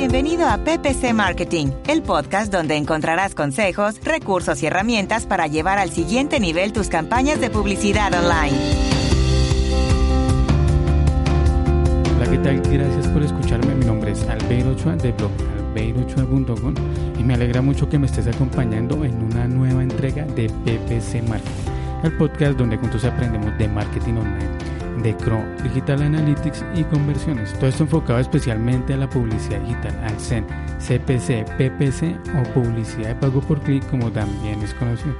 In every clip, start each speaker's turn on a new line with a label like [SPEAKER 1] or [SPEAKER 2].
[SPEAKER 1] Bienvenido a PPC Marketing, el podcast donde encontrarás consejos, recursos y herramientas para llevar al siguiente nivel tus campañas de publicidad online.
[SPEAKER 2] Hola, ¿qué tal? Gracias por escucharme. Mi nombre es Albeiro Ochoa de blog albeirochoa.com y me alegra mucho que me estés acompañando en una nueva entrega de PPC Marketing, el podcast donde juntos aprendemos de marketing online de CRO, Digital Analytics y conversiones. Todo esto enfocado especialmente a la publicidad digital, al CPC, PPC o publicidad de pago por clic como también es conocido.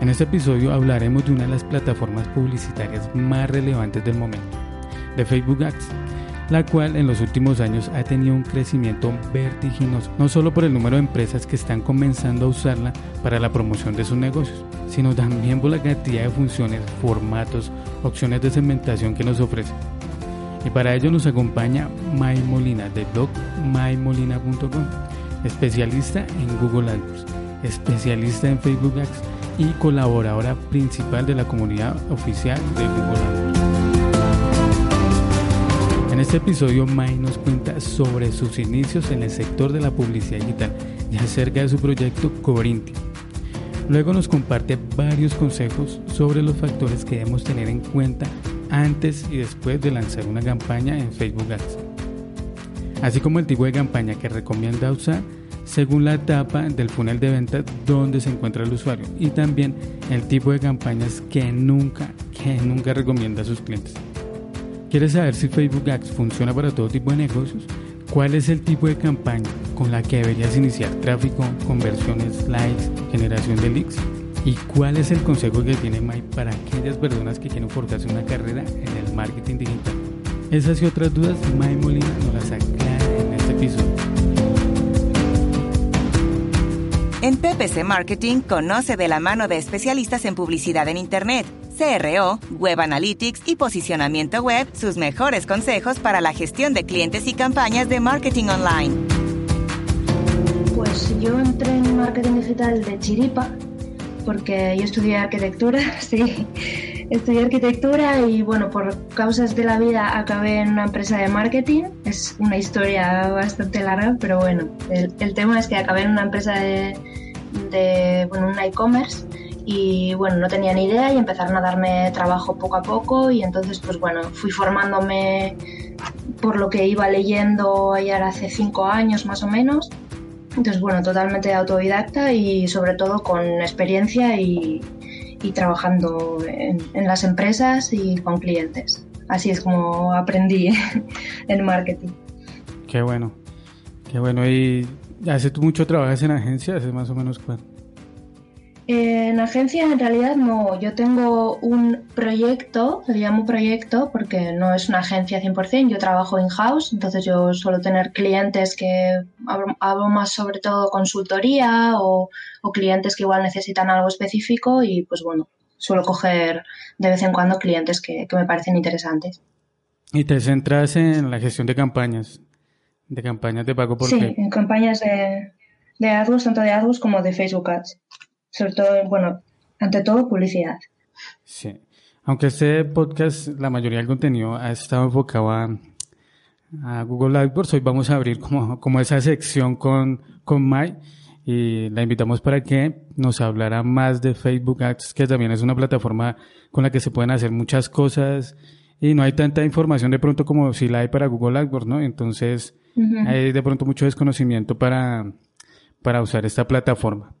[SPEAKER 2] En este episodio hablaremos de una de las plataformas publicitarias más relevantes del momento, de Facebook Ads la cual en los últimos años ha tenido un crecimiento vertiginoso, no solo por el número de empresas que están comenzando a usarla para la promoción de sus negocios, sino también por la cantidad de funciones, formatos, opciones de segmentación que nos ofrece. Y para ello nos acompaña May Molina del blog maymolina.com, especialista en Google Ads, especialista en Facebook Ads y colaboradora principal de la comunidad oficial de Google Ads. En este episodio, May nos cuenta sobre sus inicios en el sector de la publicidad digital y acerca de su proyecto Corinti. Luego nos comparte varios consejos sobre los factores que debemos tener en cuenta antes y después de lanzar una campaña en Facebook Ads, así como el tipo de campaña que recomienda usar según la etapa del funnel de venta donde se encuentra el usuario y también el tipo de campañas que nunca, que nunca recomienda a sus clientes. ¿Quieres saber si Facebook Ads funciona para todo tipo de negocios? ¿Cuál es el tipo de campaña con la que deberías iniciar tráfico, conversiones, likes, generación de leads? ¿Y cuál es el consejo que tiene Mike para aquellas personas que quieren forjarse una carrera en el marketing digital? Esas y otras dudas, Mike Molina nos las aclara en este episodio.
[SPEAKER 1] En PPC Marketing conoce de la mano de especialistas en publicidad en Internet CRO, Web Analytics y posicionamiento web sus mejores consejos para la gestión de clientes y campañas de marketing online.
[SPEAKER 3] Yo entré en marketing digital de chiripa porque yo estudié arquitectura, sí, estudié arquitectura y bueno, por causas de la vida acabé en una empresa de marketing. Es una historia bastante larga, pero bueno, el, tema es que acabé en una empresa de, de bueno, un e-commerce y bueno, no tenía ni idea y empezaron a darme trabajo poco a poco y entonces pues bueno, fui formándome por lo que iba leyendo ayer hace cinco años más o menos. Entonces bueno, totalmente autodidacta y sobre todo con experiencia y, trabajando en, las empresas y con clientes. Así es como aprendí en marketing.
[SPEAKER 2] Qué bueno, qué bueno. ¿Y hace mucho trabajas en agencias? ¿Hace más o menos cuánto?
[SPEAKER 3] En agencia en realidad no, yo tengo un proyecto, le llamo proyecto porque no es una agencia 100%, yo trabajo in-house, entonces yo suelo tener clientes que hago más sobre todo consultoría o, clientes que igual necesitan algo específico y pues bueno, suelo coger de vez en cuando clientes que, me parecen interesantes.
[SPEAKER 2] ¿Y te centras en la gestión de campañas? ¿De campañas de pago por
[SPEAKER 3] Sí, en campañas de, de AdWords, tanto de AdWords como de Facebook Ads sobre todo, bueno, ante todo publicidad.
[SPEAKER 2] Sí. Aunque este podcast, la mayoría del contenido ha estado enfocado a, Google AdWords, hoy vamos a abrir como, como esa sección con, con Mai y la invitamos para que nos hablara más de Facebook Ads, que también es una plataforma con la que se pueden hacer muchas cosas y no hay tanta información de pronto como si la hay para Google AdWords, ¿no? Entonces hay de pronto mucho desconocimiento para, para usar esta plataforma.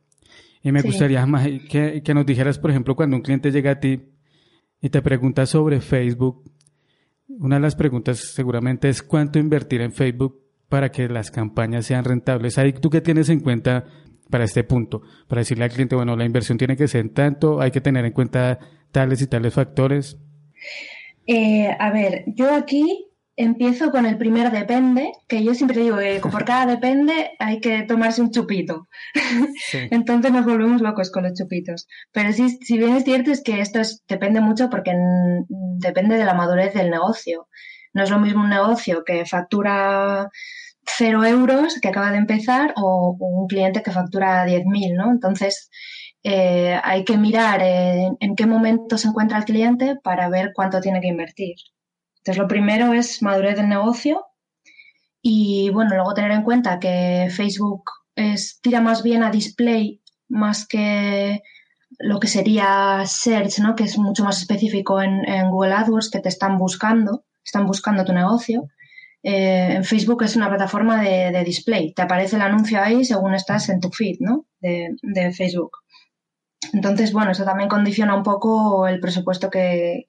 [SPEAKER 2] Y me gustaría más que, que, nos dijeras, por ejemplo, cuando un cliente llega a ti y te pregunta sobre Facebook, una de las preguntas seguramente es cuánto invertir en Facebook para que las campañas sean rentables. Ahí tú qué tienes en cuenta para este punto, para decirle al cliente, bueno, la inversión tiene que ser en tanto, hay que tener en cuenta tales y tales factores.
[SPEAKER 3] Eh, a ver, yo aquí Empiezo con el primer depende, que yo siempre digo que por cada depende hay que tomarse un chupito. Entonces nos volvemos locos con los chupitos. Pero sí, si bien es cierto es que esto depende mucho porque depende de la madurez del negocio. No es lo mismo un negocio que factura cero euros que acaba de empezar o, un cliente que factura 10.000, ¿no? Entonces eh, hay que mirar en qué momento se encuentra el cliente para ver cuánto tiene que invertir. Entonces, lo primero es madurez del negocio y, bueno, luego tener en cuenta que Facebook es, tira más bien a display más que lo que sería search, ¿no? que es mucho más específico en, Google AdWords, que te están buscando, están buscando tu negocio. Eh, en Facebook es una plataforma de, display, te aparece el anuncio ahí según estás en tu feed ¿no? de, de Facebook. Entonces, bueno, eso también condiciona un poco el presupuesto que,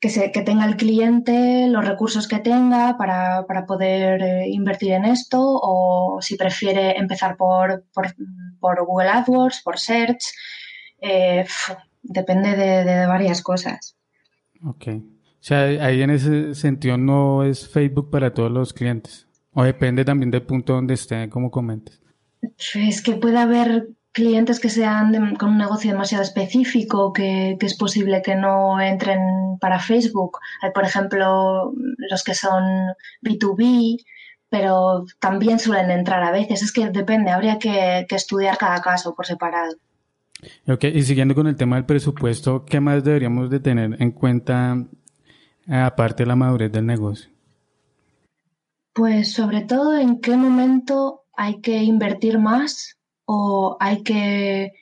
[SPEAKER 3] que, se, que tenga el cliente los recursos que tenga para, para poder eh, invertir en esto o si prefiere empezar por, por, por Google AdWords, por Search. Eh, depende de, de, varias cosas.
[SPEAKER 2] Ok. O sea, ahí en ese sentido no es Facebook para todos los clientes. O depende también del punto donde esté, como comentes.
[SPEAKER 3] Es que puede haber clientes que sean con un negocio demasiado específico, que, es posible que no entren para Facebook. Hay, por ejemplo, los que son B2B, pero también suelen entrar a veces. Es que depende, habría que, estudiar cada caso por separado.
[SPEAKER 2] Ok, y siguiendo con el tema del presupuesto, ¿qué más deberíamos de tener en cuenta eh, aparte de la madurez del negocio?
[SPEAKER 3] Pues sobre todo en qué momento hay que invertir más o hay que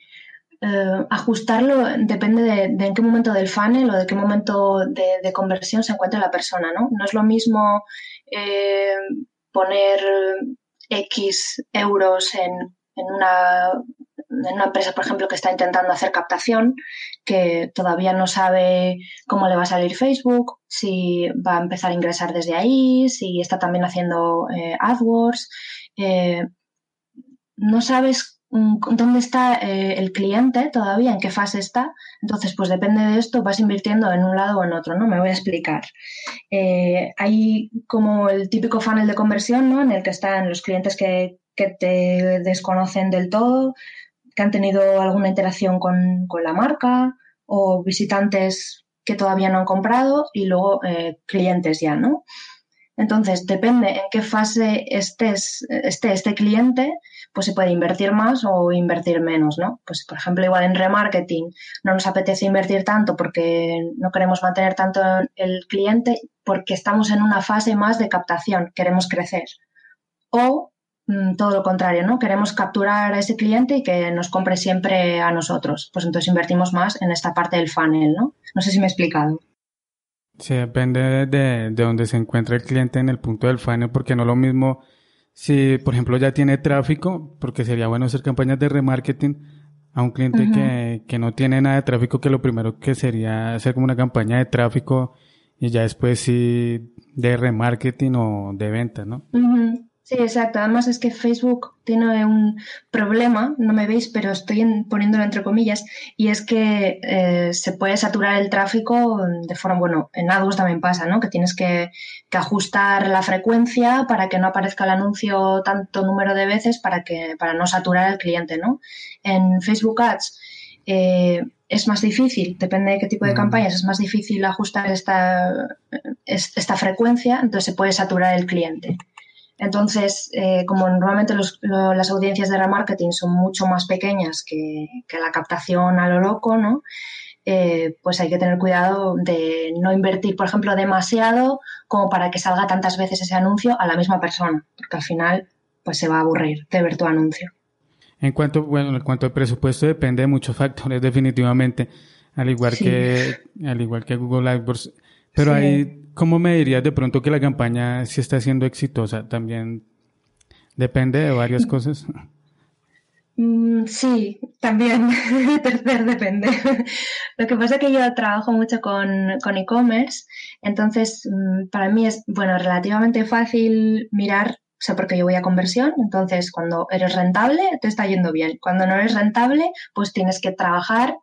[SPEAKER 3] eh, ajustarlo, depende de, en qué momento del funnel o de qué momento de, conversión se encuentra la persona, ¿no? No es lo mismo eh, poner X euros en, en, una, en una empresa, por ejemplo, que está intentando hacer captación, que todavía no sabe cómo le va a salir Facebook, si va a empezar a ingresar desde ahí, si está también haciendo eh, AdWords. no sabes dónde está eh, el cliente todavía, en qué fase está. Entonces, pues depende de esto, vas invirtiendo en un lado o en otro, ¿no? Me voy a explicar. Eh, hay como el típico funnel de conversión, ¿no? En el que están los clientes que, te desconocen del todo, que han tenido alguna interacción con, la marca o visitantes que todavía no han comprado y luego eh, clientes ya, ¿no? Entonces, depende en qué fase estés, esté este cliente, pues se puede invertir más o invertir menos, ¿no? Pues, por ejemplo, igual en remarketing no nos apetece invertir tanto porque no queremos mantener tanto el cliente porque estamos en una fase más de captación, queremos crecer. O mm, todo lo contrario, ¿no? Queremos capturar a ese cliente y que nos compre siempre a nosotros. Pues entonces invertimos más en esta parte del funnel, ¿no? No sé si me he explicado.
[SPEAKER 2] Sí, depende de, de dónde se encuentra el cliente en el punto del funnel, porque no es lo mismo si, por ejemplo, ya tiene tráfico, porque sería bueno hacer campañas de remarketing a un cliente que, que no tiene nada de tráfico, que lo primero que sería hacer como una campaña de tráfico y ya después sí de remarketing o de venta, ¿no?
[SPEAKER 3] Sí, exacto. Además es que Facebook tiene un problema, no me veis, pero estoy poniéndolo entre comillas, y es que eh, se puede saturar el tráfico de forma, bueno, en AdWords también pasa, ¿no? Que tienes que, ajustar la frecuencia para que no aparezca el anuncio tanto número de veces para que para no saturar al cliente, ¿no? En Facebook Ads eh, es más difícil, depende de qué tipo de mm. campañas, es más difícil ajustar esta, esta frecuencia, entonces se puede saturar el cliente. Entonces, eh, como normalmente las audiencias de remarketing son mucho más pequeñas que, la captación a lo loco, ¿no? Eh, pues hay que tener cuidado de no invertir, por ejemplo, demasiado como para que salga tantas veces ese anuncio a la misma persona, porque al final pues se va a aburrir de ver tu anuncio.
[SPEAKER 2] En cuanto, bueno, en cuanto al presupuesto depende de muchos factores definitivamente, al igual que al igual que Google AdWords, pero hay ¿Cómo me dirías de pronto que la campaña si está siendo exitosa? También depende de varias cosas.
[SPEAKER 3] Mm, sí, también. Tercer depende. Lo que pasa es que yo trabajo mucho con, e-commerce, entonces mm, para mí es, bueno, relativamente fácil mirar, o sea, porque yo voy a conversión, entonces cuando eres rentable te está yendo bien. Cuando no eres rentable, pues tienes que trabajar,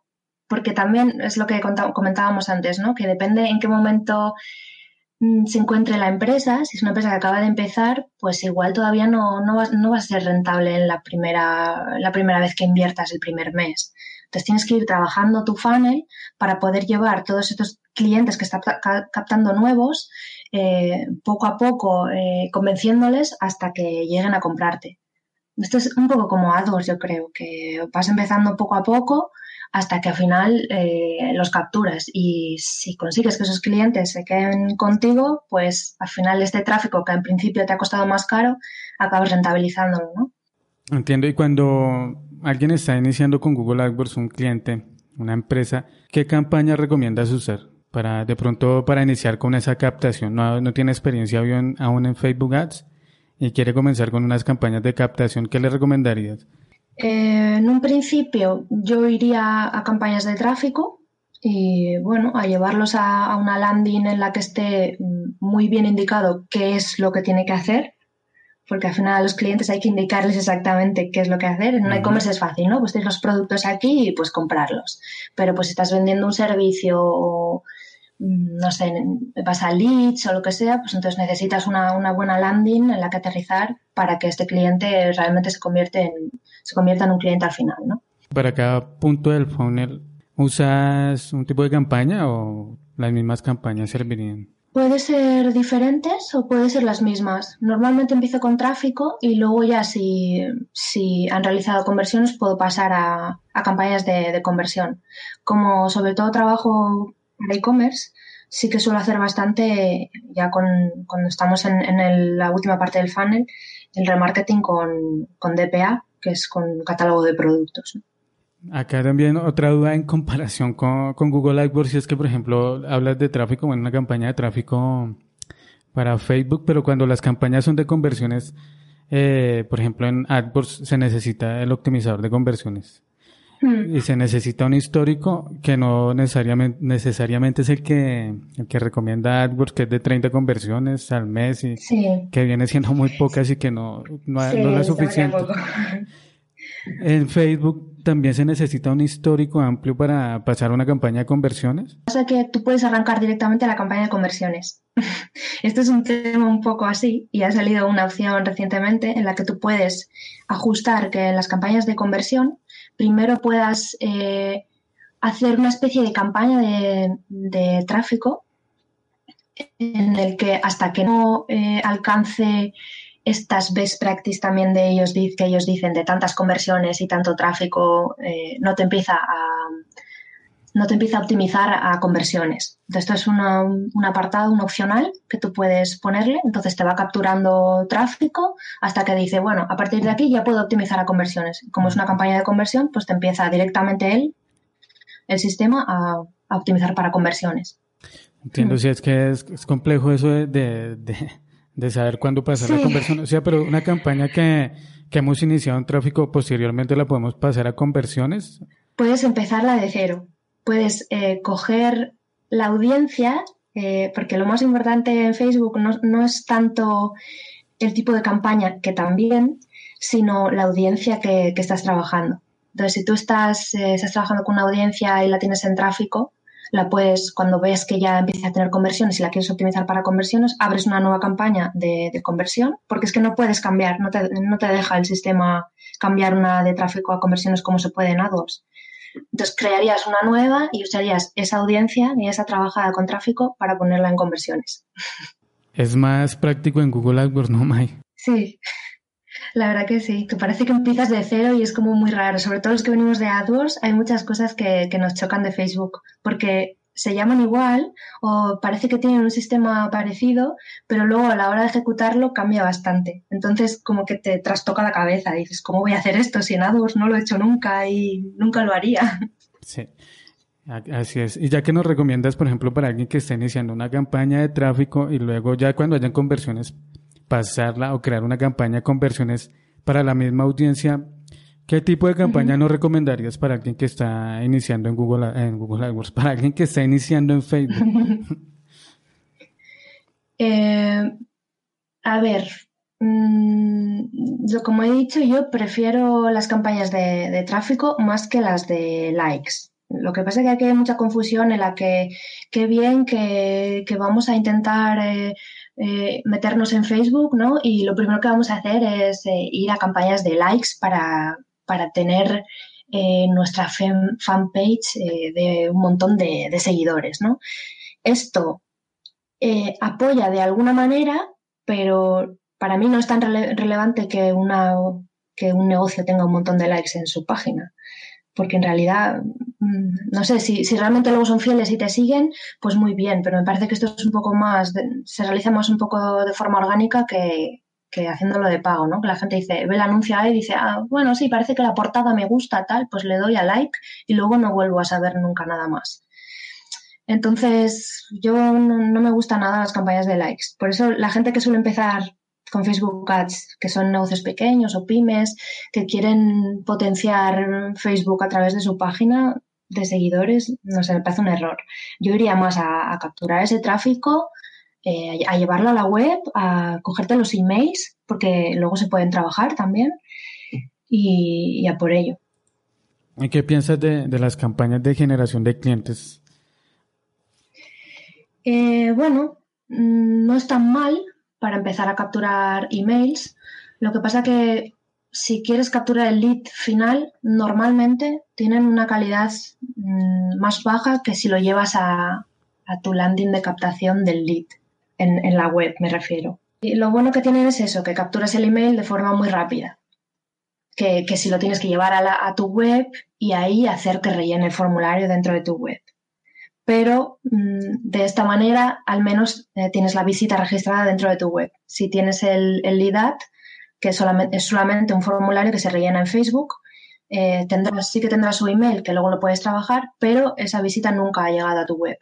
[SPEAKER 3] porque también es lo que comentábamos antes, ¿no? Que depende en qué momento mm, se encuentre la empresa, si es una empresa que acaba de empezar, pues igual todavía no, no, va, a ser rentable en la primera, la primera vez que inviertas el primer mes. Entonces tienes que ir trabajando tu funnel para poder llevar todos estos clientes que estás captando nuevos eh, poco a poco, eh, convenciéndoles hasta que lleguen a comprarte. Esto es un poco como AdWords, yo creo, que vas empezando poco a poco hasta que al final eh, los capturas. Y si consigues que esos clientes se queden contigo, pues al final este tráfico que en principio te ha costado más caro, acabas rentabilizándolo, ¿no?
[SPEAKER 2] Entiendo. Y cuando alguien está iniciando con Google AdWords, un cliente, una empresa, ¿qué campaña recomiendas usar? Para, de pronto, para iniciar con esa captación, no, no tiene experiencia aún en Facebook Ads y quiere comenzar con unas campañas de captación, ¿qué le recomendarías?
[SPEAKER 3] Eh, en un principio yo iría a campañas de tráfico y bueno, a llevarlos a, una landing en la que esté muy bien indicado qué es lo que tiene que hacer, porque al final a los clientes hay que indicarles exactamente qué es lo que hacer. En un e-commerce es fácil, ¿no? Pues tienes los productos aquí y pues comprarlos. Pero pues si estás vendiendo un servicio o Mm, no sé, vas a leads o lo que sea, pues entonces necesitas una, buena landing en la que aterrizar para que este cliente realmente se, convierte en, se convierta en un cliente al final, ¿no?
[SPEAKER 2] Para cada punto del funnel, ¿usas un tipo de campaña o las mismas campañas servirían?
[SPEAKER 3] Puede ser diferentes o puede ser las mismas. Normalmente empiezo con tráfico y luego ya si, si han realizado conversiones puedo pasar a, campañas de, de, conversión. Como sobre todo trabajo para e-commerce, sí que suelo hacer bastante, ya con, cuando estamos en, la última parte del funnel, el remarketing con, con DPA, que es con catálogo de productos.
[SPEAKER 2] Acá también otra duda en comparación con, Google AdWords, si es que, por ejemplo, hablas de tráfico en una campaña de tráfico para Facebook, pero cuando las campañas son de conversiones, eh, por ejemplo, en AdWords se necesita el optimizador de conversiones. Y se necesita un histórico que no necesariamente, necesariamente es el que, el que recomienda AdWords, que es de 30 conversiones al mes y que viene siendo muy pocas y que no, no, es suficiente. En Facebook también se necesita un histórico amplio para pasar una campaña de conversiones.
[SPEAKER 3] Pasa que tú puedes arrancar directamente la campaña de conversiones. Esto es un tema un poco así y ha salido una opción recientemente en la que tú puedes ajustar que en las campañas de conversión primero puedas eh, hacer una especie de campaña de, tráfico en el que hasta que no eh, alcance estas best practices también de ellos que ellos dicen de tantas conversiones y tanto tráfico eh, no te empieza a no te empieza a optimizar a conversiones. Entonces, esto es un apartado, un opcional que tú puedes ponerle. Entonces, te va capturando tráfico hasta que dice, bueno, a partir de aquí ya puedo optimizar a conversiones. Como es una campaña de conversión, pues te empieza directamente él, el sistema, a, optimizar para conversiones.
[SPEAKER 2] Entiendo, si es que es, complejo eso de, de, saber cuándo pasar la conversión. O sea, pero una campaña que, que hemos iniciado en tráfico, posteriormente la podemos pasar a conversiones.
[SPEAKER 3] Puedes empezarla de cero puedes eh, coger la audiencia, eh, porque lo más importante en Facebook no, es tanto el tipo de campaña, que también, sino la audiencia que, estás trabajando. Entonces, si tú estás, eh, estás trabajando con una audiencia y la tienes en tráfico, la puedes, cuando ves que ya empieza a tener conversiones y la quieres optimizar para conversiones, abres una nueva campaña de, conversión, porque es que no puedes cambiar, no te, no te, deja el sistema cambiar una de tráfico a conversiones como se puede en AdWords. Entonces crearías una nueva y usarías esa audiencia y esa trabajada con tráfico para ponerla en conversiones.
[SPEAKER 2] Es más práctico en Google AdWords, ¿no, May?
[SPEAKER 3] Sí, la verdad que sí, que parece que empiezas de cero y es como muy raro. Sobre todo los que venimos de AdWords, hay muchas cosas que, que nos chocan de Facebook, porque se llaman igual o parece que tienen un sistema parecido, pero luego a la hora de ejecutarlo cambia bastante. Entonces, como que te trastoca la cabeza. Dices, ¿cómo voy a hacer esto si en AdWords no lo he hecho nunca y nunca lo haría?
[SPEAKER 2] Sí. Así es. Y ya que nos recomiendas, por ejemplo, para alguien que esté iniciando una campaña de tráfico y luego ya cuando hayan conversiones, pasarla o crear una campaña de conversiones para la misma audiencia, ¿Qué tipo de campaña nos recomendarías para alguien que está iniciando en Google, en Google AdWords, para alguien que está iniciando en Facebook?
[SPEAKER 3] Eh, a ver, mm, como he dicho, yo prefiero las campañas de, tráfico más que las de likes. Lo que pasa es que aquí hay mucha confusión en la que qué bien que, vamos a intentar eh, eh, meternos en Facebook, ¿no? Y lo primero que vamos a hacer es eh, ir a campañas de likes para, para tener nuestra fanpage de un montón de, seguidores, ¿no? Esto apoya de alguna manera, pero para mí no es tan relevante que, que un negocio tenga un montón de likes en su página. Porque en realidad, mm, no sé, si, si realmente luego son fieles y te siguen, pues muy bien, pero me parece que esto es un poco más, se realiza más un poco de forma orgánica que, que haciéndolo de pago, ¿no? Que la gente dice, ve el anuncio ahí y dice, ah, bueno, sí, parece que la portada me gusta, tal, pues le doy a like y luego no vuelvo a saber nunca nada más. Entonces, yo no, me gustan nada las campañas de likes. Por eso la gente que suele empezar con Facebook Ads, que son negocios pequeños o pymes que quieren potenciar Facebook a través de su página de seguidores, no sé, me parece un error. Yo iría más a, capturar ese tráfico, eh, a llevarlo a la web, a cogerte los emails, porque luego se pueden trabajar también, y, a por ello.
[SPEAKER 2] ¿Y qué piensas de, las campañas de generación de clientes?
[SPEAKER 3] Eh, bueno, mm, no es tan mal, para empezar a capturar emails. Lo que pasa que si quieres capturar el lead final, normalmente tienen una calidad mm, más baja que si lo llevas a, tu landing de captación del lead, en, la web me refiero. Y lo bueno que tienen es eso, que capturas el email de forma muy rápida. Que, si lo tienes que llevar a, a tu web y ahí hacer que rellene el formulario dentro de tu web pero mm, de esta manera al menos eh, tienes la visita registrada dentro de tu web. Si tienes el, el que es solamente, un formulario que se rellena en Facebook, eh, tendrás, sí que tendrás su email, que luego lo puedes trabajar, pero esa visita nunca ha llegado a tu web.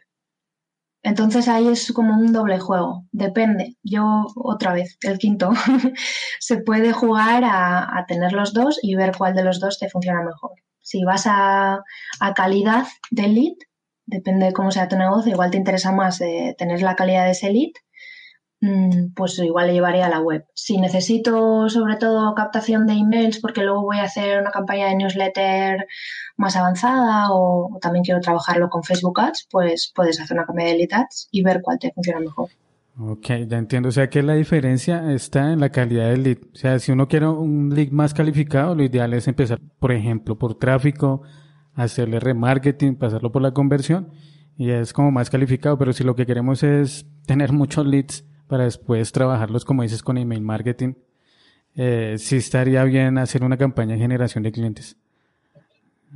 [SPEAKER 3] Entonces ahí es como un doble juego, depende. Yo otra vez, el quinto, se puede jugar a, tener los dos y ver cuál de los dos te funciona mejor. Si vas a, calidad del lead, depende de cómo sea tu negocio, igual te interesa más eh, tener la calidad de ese lead, pues igual le llevaría a la web. Si necesito sobre todo captación de emails porque luego voy a hacer una campaña de newsletter más avanzada o, también quiero trabajarlo con Facebook Ads, pues puedes hacer una campaña de lead ads y ver cuál te funciona mejor.
[SPEAKER 2] Ok, ya entiendo. O sea que la diferencia está en la calidad del lead. O sea, si uno quiere un lead más calificado, lo ideal es empezar, por ejemplo, por tráfico, hacerle remarketing, pasarlo por la conversión y es como más calificado, pero si lo que queremos es tener muchos leads para después trabajarlos, como dices, con email marketing, eh, sí estaría bien hacer una campaña de generación de clientes.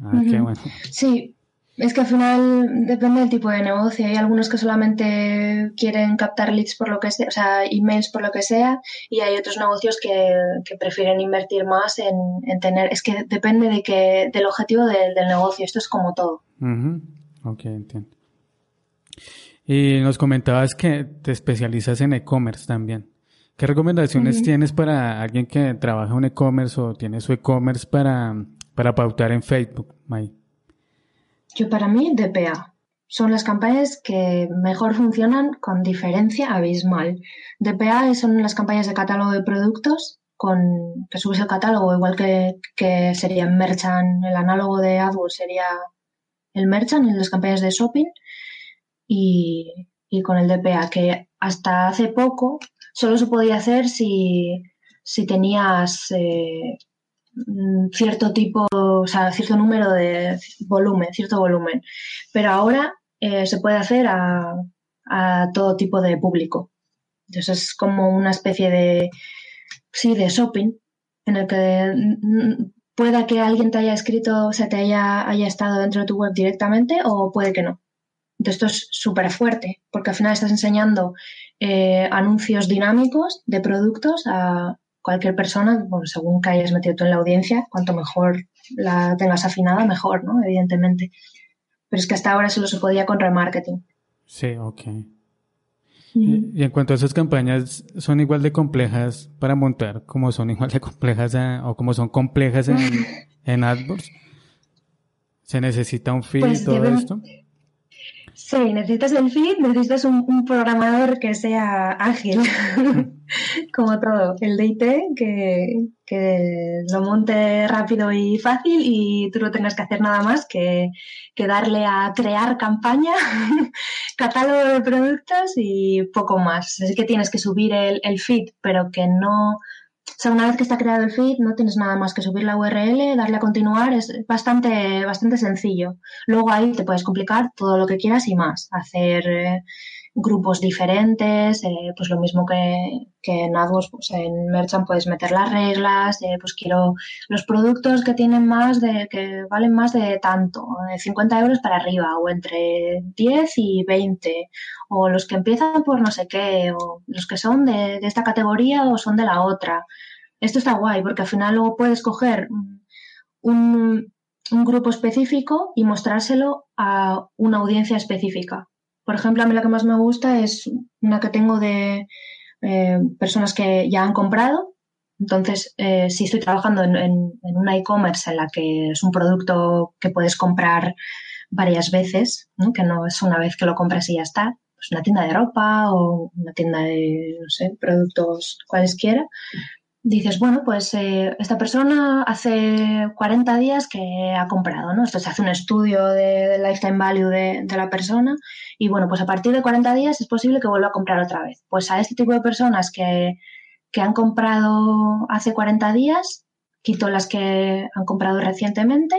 [SPEAKER 3] Ah, qué bueno. Sí, es que al final depende del tipo de negocio. Hay algunos que solamente quieren captar leads por lo que sea, o sea, emails por lo que sea, y hay otros negocios que, prefieren invertir más en, tener. Es que depende de que, del objetivo del negocio. Esto es como todo.
[SPEAKER 2] Ok, entiendo. Y nos comentabas que te especializas en e-commerce también. ¿Qué recomendaciones tienes para alguien que trabaja en e-commerce o tiene su e-commerce para, para pautar en Facebook, May?
[SPEAKER 3] Yo para mí, DPA. Son las campañas que mejor funcionan con diferencia abismal. DPA son las campañas de catálogo de productos con que subes el catálogo, igual que, que sería Merchant, el análogo de AdWords sería el Merchant en las campañas de shopping y, con el DPA, que hasta hace poco solo se podía hacer si, si tenías eh, Mm, cierto tipo, o sea, cierto número de volumen, cierto volumen. Pero ahora eh, se puede hacer a, todo tipo de público. Entonces es como una especie de, sí, de shopping en el que mm, pueda que alguien te haya escrito, o sea, te haya, haya estado dentro de tu web directamente o puede que no. Entonces esto es súper fuerte porque al final estás enseñando eh, anuncios dinámicos de productos a, cualquier persona, según que hayas metido tú en la audiencia, cuanto mejor la tengas afinada, mejor, ¿no? Evidentemente. Pero es que hasta ahora solo se podía con remarketing.
[SPEAKER 2] Sí, ok. y, en cuanto a esas campañas, ¿son igual de complejas para montar como son igual de complejas o como son complejas en, en AdWords? ¿Se necesita un feed y pues todo esto?
[SPEAKER 3] Sí, necesitas el feed, necesitas un, programador que sea ágil, como todo. El DIT que, que lo monte rápido y fácil y tú no tengas que hacer nada más que, que darle a crear campaña, catálogo de productos y poco más. Así que tienes que subir el, el feed, pero que no o sea, una vez que está creado el feed, no tienes nada más que subir la URL, darle a continuar, es bastante, bastante sencillo. Luego ahí te puedes complicar todo lo que quieras y más. Hacer eh, grupos diferentes, eh, pues lo mismo que, en AdWords, pues en Merchant puedes meter las reglas, eh, pues quiero los productos que tienen más de, que valen más de tanto, de 50 euros para arriba, o entre 10 y 20, o los que empiezan por no sé qué, o los que son de, esta categoría o son de la otra. Esto está guay, porque al final luego puedes coger un grupo específico y mostrárselo a una audiencia específica. Por ejemplo, a mí la que más me gusta es una que tengo de eh, personas que ya han comprado. Entonces, eh, si estoy trabajando en, en, una e-commerce en la que es un producto que puedes comprar varias veces, que no es una vez que lo compras y ya está, pues una tienda de ropa o una tienda de, no sé, productos cualesquiera, dices, bueno, pues eh, esta persona hace 40 días que ha comprado, ¿no? Esto se hace un estudio de, lifetime value de, de, la persona y bueno, pues a partir de 40 días es posible que vuelva a comprar otra vez. Pues a este tipo de personas que, que han comprado hace 40 días, quito las que han comprado recientemente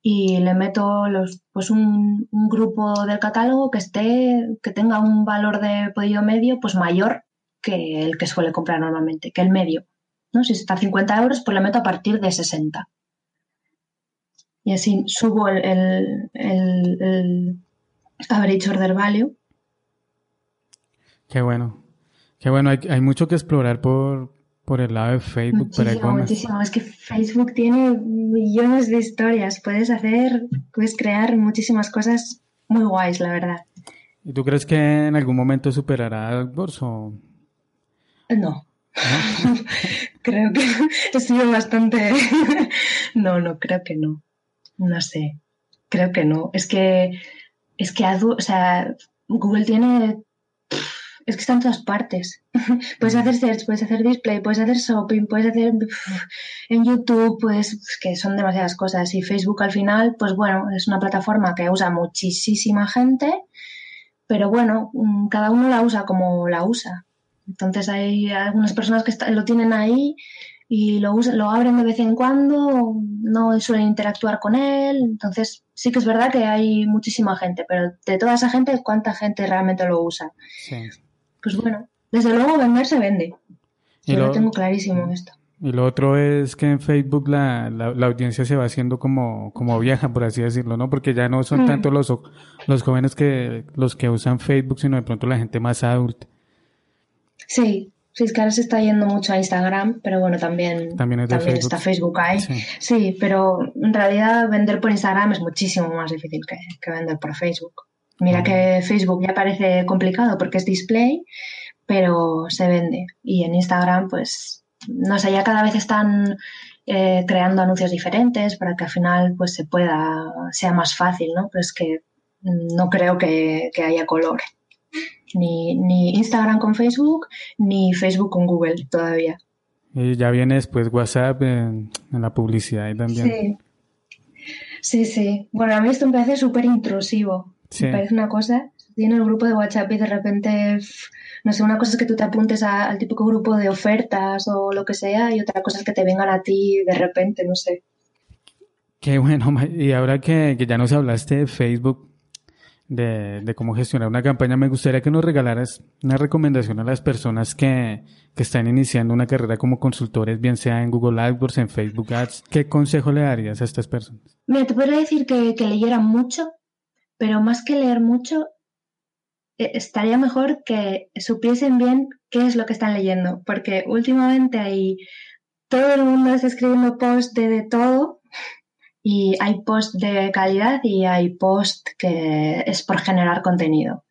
[SPEAKER 3] y le meto los, pues un, un grupo del catálogo que esté, que tenga un valor de pedido medio pues mayor que el que suele comprar normalmente, que el medio. ¿No? Si está a 50 euros, pues le meto a partir de 60. Y así subo el, el, el, el average order value.
[SPEAKER 2] Qué bueno. Qué bueno, hay, hay mucho que explorar por, por el lado de Facebook.
[SPEAKER 3] Muchísimo, muchísimo. Es que Facebook tiene millones de historias. Puedes hacer, puedes crear muchísimas cosas muy guays, la verdad.
[SPEAKER 2] ¿Y tú crees que en algún momento superará AdWords o...?
[SPEAKER 3] No. creo que he sido bastante... no, no, creo que no. No sé. Creo que no. Es que, es que, o sea, Google tiene... Es que está en todas partes. puedes hacer search, puedes hacer display, puedes hacer shopping, puedes hacer en YouTube, pues que son demasiadas cosas. Y Facebook al final, pues bueno, es una plataforma que usa muchísima gente, pero bueno, mm, cada uno la usa como la usa. Entonces hay algunas personas que lo tienen ahí y lo, usan, lo abren de vez en cuando, no suelen interactuar con él. Entonces sí que es verdad que hay muchísima gente, pero de toda esa gente, ¿cuánta gente realmente lo usa? Pues bueno, desde luego vender se vende. Yo lo, tengo clarísimo esto.
[SPEAKER 2] Y lo otro es que en Facebook la, la, audiencia se va haciendo como, como vieja, por así decirlo, ¿no? Porque ya no son mm. tanto los, los jóvenes que los que usan Facebook, sino de pronto la gente más adulta.
[SPEAKER 3] Sí, sí, es que ahora se está yendo mucho a Instagram, pero bueno, también, también, está Facebook ahí. Sí. pero en realidad vender por Instagram es muchísimo más difícil que, vender por Facebook. Mira que Facebook ya parece complicado porque es display, pero se vende. Y en Instagram, pues, no sé, ya cada vez están eh, creando anuncios diferentes para que al final pues se pueda, sea más fácil, ¿no? Pero es que no creo que haya color. Ni, ni Instagram con Facebook, ni Facebook con Google todavía.
[SPEAKER 2] Y ya viene después WhatsApp en, la publicidad también.
[SPEAKER 3] Sí. Sí, sí. Bueno, a mí esto me parece súper intrusivo. Me parece una cosa. Tiene el grupo de WhatsApp y de repente, no sé, una cosa es que tú te apuntes al típico grupo de ofertas o lo que sea, y otra cosa es que te vengan a ti de repente, no sé.
[SPEAKER 2] Qué bueno. Y ahora que, que ya nos hablaste de Facebook, de, cómo gestionar una campaña, me gustaría que nos regalaras una recomendación a las personas que, que están iniciando una carrera como consultores, bien sea en Google AdWords, en Facebook Ads. ¿Qué consejo le darías a estas personas?
[SPEAKER 3] Mira, te podría decir que, que leyeran mucho, pero más que leer mucho, eh, estaría mejor que supiesen bien qué es lo que están leyendo, porque últimamente hay todo el mundo está escribiendo posts de, de todo y hay post de calidad y hay post que es por generar contenido.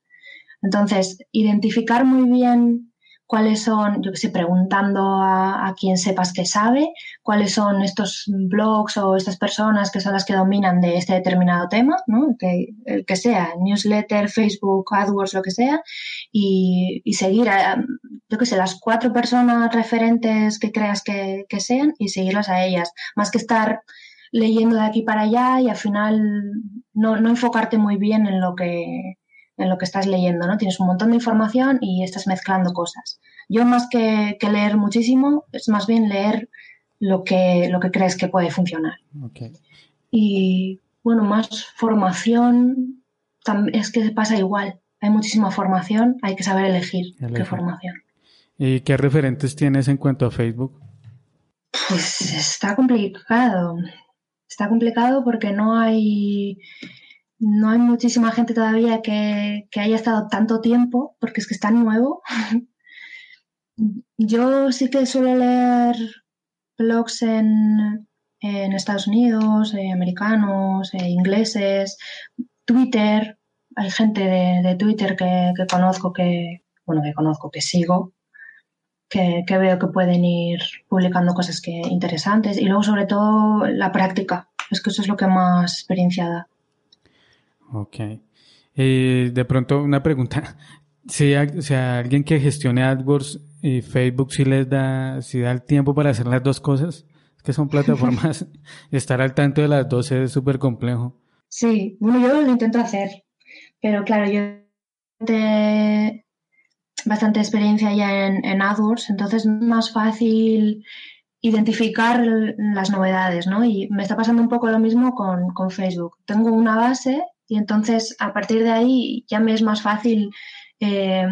[SPEAKER 3] Entonces, identificar muy bien cuáles son, yo que sé, preguntando a, quien sepas que sabe, cuáles son estos blogs o estas personas que son las que dominan de este determinado tema, ¿no? Que, el que sea, newsletter, Facebook, AdWords, lo que sea, y, seguir, a, yo que sé, las cuatro personas referentes que creas que, que sean y seguirlas a ellas, más que estar leyendo de aquí para allá y al final no, no enfocarte muy bien en lo que en lo que estás leyendo, ¿no? Tienes un montón de información y estás mezclando cosas. Yo más que, leer muchísimo, es más bien leer lo que, lo que crees que puede funcionar. Y bueno, más formación, es que pasa igual. Hay muchísima formación, hay que saber elegir qué formación.
[SPEAKER 2] ¿Y qué referentes tienes en cuanto a Facebook?
[SPEAKER 3] Pues está complicado. Está complicado porque no hay no hay muchísima gente todavía que, haya estado tanto tiempo, porque es que es tan nuevo. Yo sí que suelo leer blogs en, Estados Unidos, eh, americanos, eh, ingleses, Twitter. Hay gente de, Twitter que, conozco, que, bueno, que conozco, que sigo, que, que, veo que pueden ir publicando cosas que, interesantes. Y luego, sobre todo, la práctica. Es que eso es lo que más experiencia da.
[SPEAKER 2] Ok. Eh, de pronto, una pregunta. Si, alguien que gestione AdWords y Facebook, si les da, si da el tiempo para hacer las dos cosas, es que son plataformas, estar al tanto de las dos es súper complejo.
[SPEAKER 3] Sí, bueno, yo lo intento hacer, pero claro, yo bastante experiencia ya en, AdWords, entonces es más fácil identificar las novedades, ¿no? Y me está pasando un poco lo mismo con, con Facebook. Tengo una base y entonces, a partir de ahí, ya me es más fácil eh,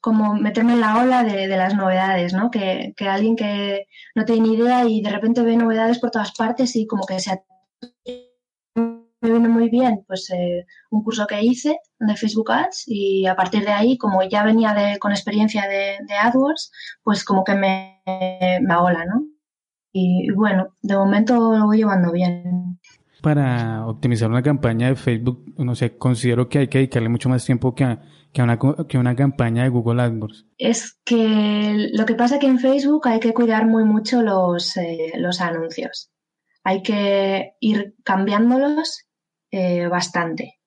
[SPEAKER 3] como meterme en la ola de, las novedades, ¿no? Que, alguien que no tiene ni idea y de repente ve novedades por todas partes y como que se me vino muy bien pues eh, un curso que hice de Facebook Ads y a partir de ahí como ya venía de, con experiencia de, AdWords pues como que me, me ola, ¿no? Y, y bueno, de momento lo voy llevando bien
[SPEAKER 2] para optimizar una campaña de Facebook, no sé, considero que hay que dedicarle mucho más tiempo que a, que una, que una campaña de Google AdWords.
[SPEAKER 3] Es que lo que pasa es que en Facebook hay que cuidar muy mucho los, eh, los anuncios. Hay que ir cambiándolos eh, bastante.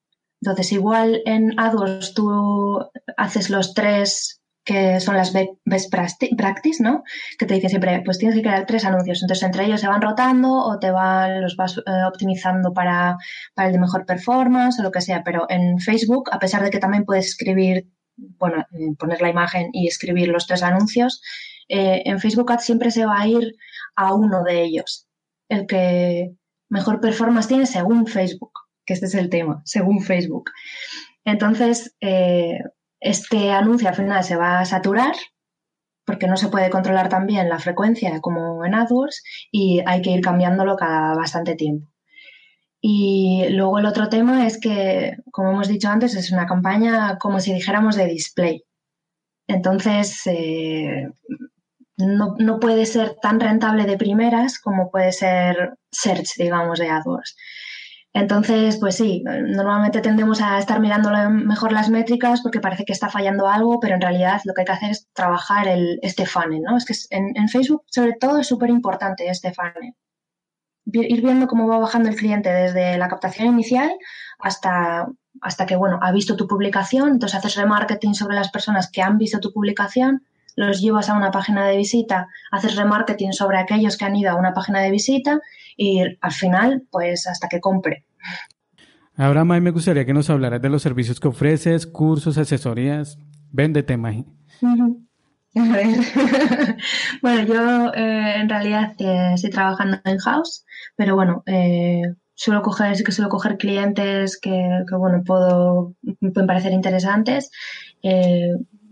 [SPEAKER 3] Entonces, igual en AdWords tú haces los tres que son las best practice, ¿no? Que te dice siempre, pues tienes que crear tres anuncios. Entonces, entre ellos se van rotando o te van, los vas eh, optimizando para, el de mejor performance o lo que sea. Pero en Facebook, a pesar de que también puedes escribir, bueno, eh, poner la imagen y escribir los tres anuncios, en Facebook Ads siempre se va a ir a uno de ellos. El que mejor performance tiene según Facebook, que este es el tema, según Facebook. Entonces, este anuncio al final se va a saturar porque no se puede controlar también la frecuencia como en AdWords y hay que ir cambiándolo cada bastante tiempo. Y luego el otro tema es que, como hemos dicho antes, es una campaña como si dijéramos de display. Entonces, eh, no, no, puede ser tan rentable de primeras como puede ser search, digamos, de AdWords. Entonces, pues sí, normalmente tendemos a estar mirando mejor las métricas porque parece que está fallando algo, pero en realidad lo que hay que hacer es trabajar el, este funnel, ¿no? Es que en, Facebook, sobre todo, es súper importante este funnel. Ir viendo cómo va bajando el cliente desde la captación inicial hasta, hasta que, bueno, ha visto tu publicación, entonces haces remarketing sobre las personas que han visto tu publicación, los llevas a una página de visita, haces remarketing sobre aquellos que han ido a una página de visita y al final, pues hasta que compre.
[SPEAKER 2] Ahora, May, me gustaría que nos hablaras de los servicios que ofreces, cursos, asesorías. Véndete, May.
[SPEAKER 3] A ver. bueno, yo eh, en realidad eh, estoy trabajando en house, pero bueno, eh, suelo coger, sí que suelo coger clientes que, que bueno, puedo, me pueden parecer interesantes.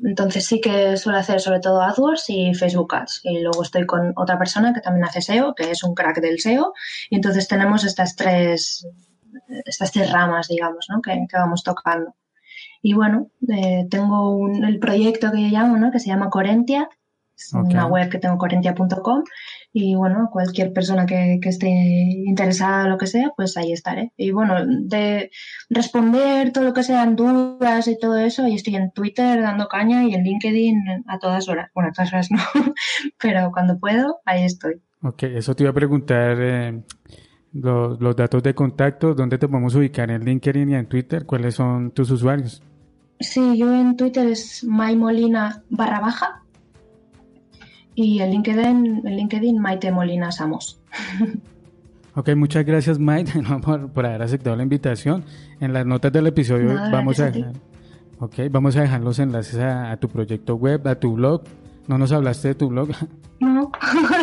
[SPEAKER 3] Entonces sí que suelo hacer sobre todo AdWords y Facebook Ads. Y luego estoy con otra persona que también hace SEO, que es un crack del SEO. Y entonces tenemos estas tres, estas tres ramas, digamos, ¿no? que, vamos tocando. Y bueno, eh, tengo el proyecto que yo llamo, ¿no? que se llama Corentia, Es una web que tengo, corentia.com, y bueno, cualquier persona que, que esté interesada o lo que sea, pues ahí estaré. Y bueno, de responder todo lo que sean dudas y todo eso, ahí estoy en Twitter dando caña y en LinkedIn a todas horas. Bueno, a todas horas no, pero cuando puedo, ahí estoy.
[SPEAKER 2] Ok, eso te iba a preguntar. Eh, los, los, datos de contacto, ¿dónde te podemos ubicar? ¿En LinkedIn y en Twitter? ¿Cuáles son tus usuarios?
[SPEAKER 3] Sí, yo en Twitter es maimolina barra baja y en LinkedIn, en LinkedIn Maite Molina Samos.
[SPEAKER 2] Ok, muchas gracias Maite por, haber aceptado la invitación. En las notas del episodio vamos a dejar, okay, vamos a dejar los enlaces a, tu proyecto web, a tu blog. ¿No nos hablaste de tu blog?
[SPEAKER 3] No,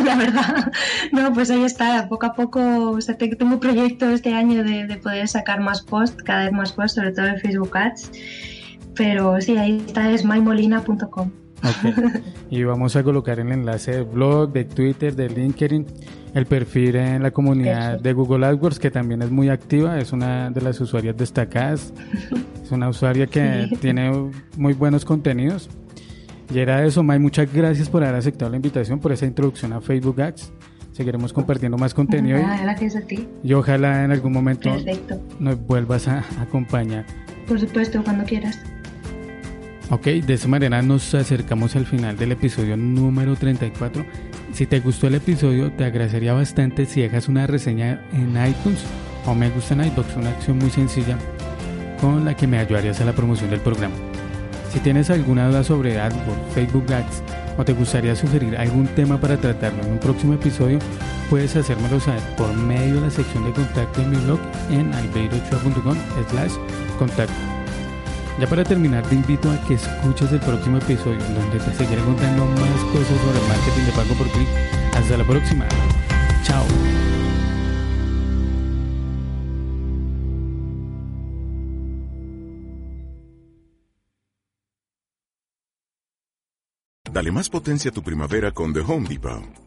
[SPEAKER 3] la verdad. No, pues ahí está. Poco a poco, o sea, tengo proyecto este año de, de poder sacar más posts, cada vez más posts, sobre todo en Facebook Ads pero sí, ahí está, es maimolina.com.
[SPEAKER 2] Y vamos a colocar el enlace del blog, de Twitter, de LinkedIn, el perfil en la comunidad de Google AdWords, que también es muy activa, es una de las usuarias destacadas, es una usuaria que tiene muy buenos contenidos. Y era eso, May, muchas gracias por haber aceptado la invitación, por esa introducción a Facebook Ads. Seguiremos compartiendo más contenido.
[SPEAKER 3] gracias a ti.
[SPEAKER 2] Y ojalá en algún momento nos vuelvas a acompañar.
[SPEAKER 3] Por supuesto, cuando quieras.
[SPEAKER 2] Ok, de esa manera nos acercamos al final del episodio número 34. Si te gustó el episodio, te agradecería bastante si dejas una reseña en iTunes o me gusta en iBox, una acción muy sencilla con la que me ayudarías a la promoción del programa. Si tienes alguna duda sobre AdWords, Facebook Ads o te gustaría sugerir algún tema para tratarlo en un próximo episodio, puedes hacérmelo saber por medio de la sección de contacto en mi blog en albeirochua.com slash contacto. Ya para terminar, te invito a que escuches el próximo episodio, donde te seguiré contando más cosas sobre el marketing de pago por clic. Hasta la próxima. Chao.
[SPEAKER 4] Dale más potencia a tu primavera con The Home Depot.